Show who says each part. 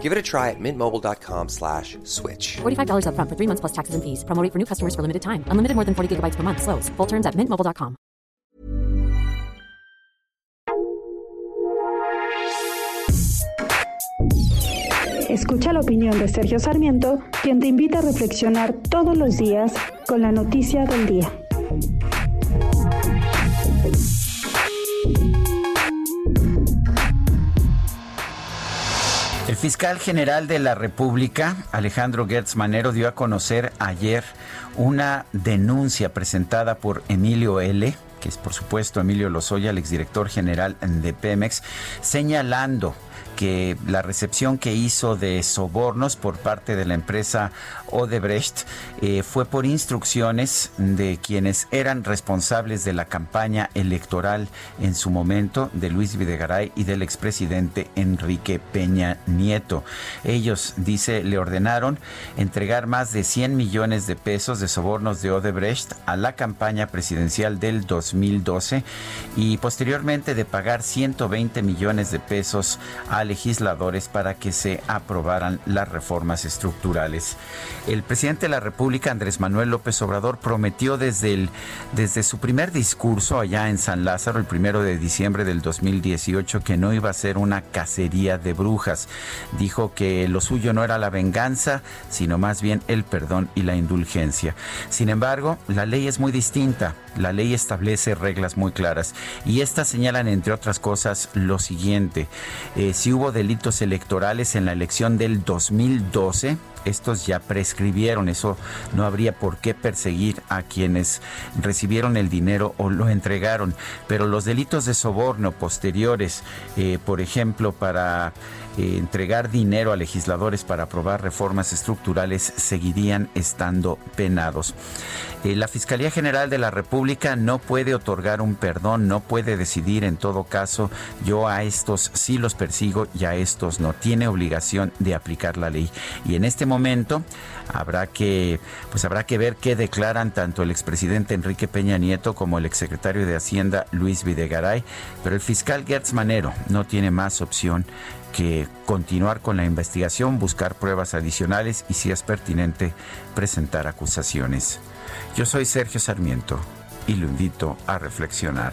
Speaker 1: Give it a try at mintmobile.com slash switch.
Speaker 2: $45 up front for three months plus taxes and fees. Promo rate for new customers for limited time. Unlimited more than 40 gigabytes per month. Slows. Full terms at mintmobile.com.
Speaker 3: Escucha la opinión de Sergio Sarmiento, quien te invita a reflexionar todos los días con la noticia del día.
Speaker 4: El fiscal general de la República, Alejandro Gertz Manero, dio a conocer ayer una denuncia presentada por Emilio L., que es por supuesto Emilio Lozoya, el exdirector general de Pemex, señalando que la recepción que hizo de sobornos por parte de la empresa Odebrecht eh, fue por instrucciones de quienes eran responsables de la campaña electoral en su momento de Luis Videgaray y del expresidente Enrique Peña Nieto. Ellos, dice, le ordenaron entregar más de 100 millones de pesos de sobornos de Odebrecht a la campaña presidencial del 2012 y posteriormente de pagar 120 millones de pesos a legisladores para que se aprobaran las reformas estructurales. El presidente de la República, Andrés Manuel López Obrador, prometió desde, el, desde su primer discurso allá en San Lázaro, el primero de diciembre del 2018, que no iba a ser una cacería de brujas. Dijo que lo suyo no era la venganza, sino más bien el perdón y la indulgencia. Sin embargo, la ley es muy distinta. La ley establece reglas muy claras y estas señalan, entre otras cosas, lo siguiente. Eh, si hubo delitos electorales en la elección del 2012, estos ya prescribieron, eso no habría por qué perseguir a quienes recibieron el dinero o lo entregaron, pero los delitos de soborno posteriores, eh, por ejemplo, para eh, entregar dinero a legisladores para aprobar reformas estructurales, seguirían estando penados. Eh, la Fiscalía General de la República no puede otorgar un perdón, no puede decidir en todo caso, yo a estos sí los persigo y a estos no. Tiene obligación de aplicar la ley. Y en este momento habrá que, pues habrá que ver qué declaran tanto el expresidente Enrique Peña Nieto como el exsecretario de Hacienda Luis Videgaray. Pero el fiscal Gertz Manero no tiene más opción que continuar con la investigación, buscar pruebas adicionales y, si es pertinente, presentar acusaciones. Yo soy Sergio Sarmiento y lo invito a reflexionar.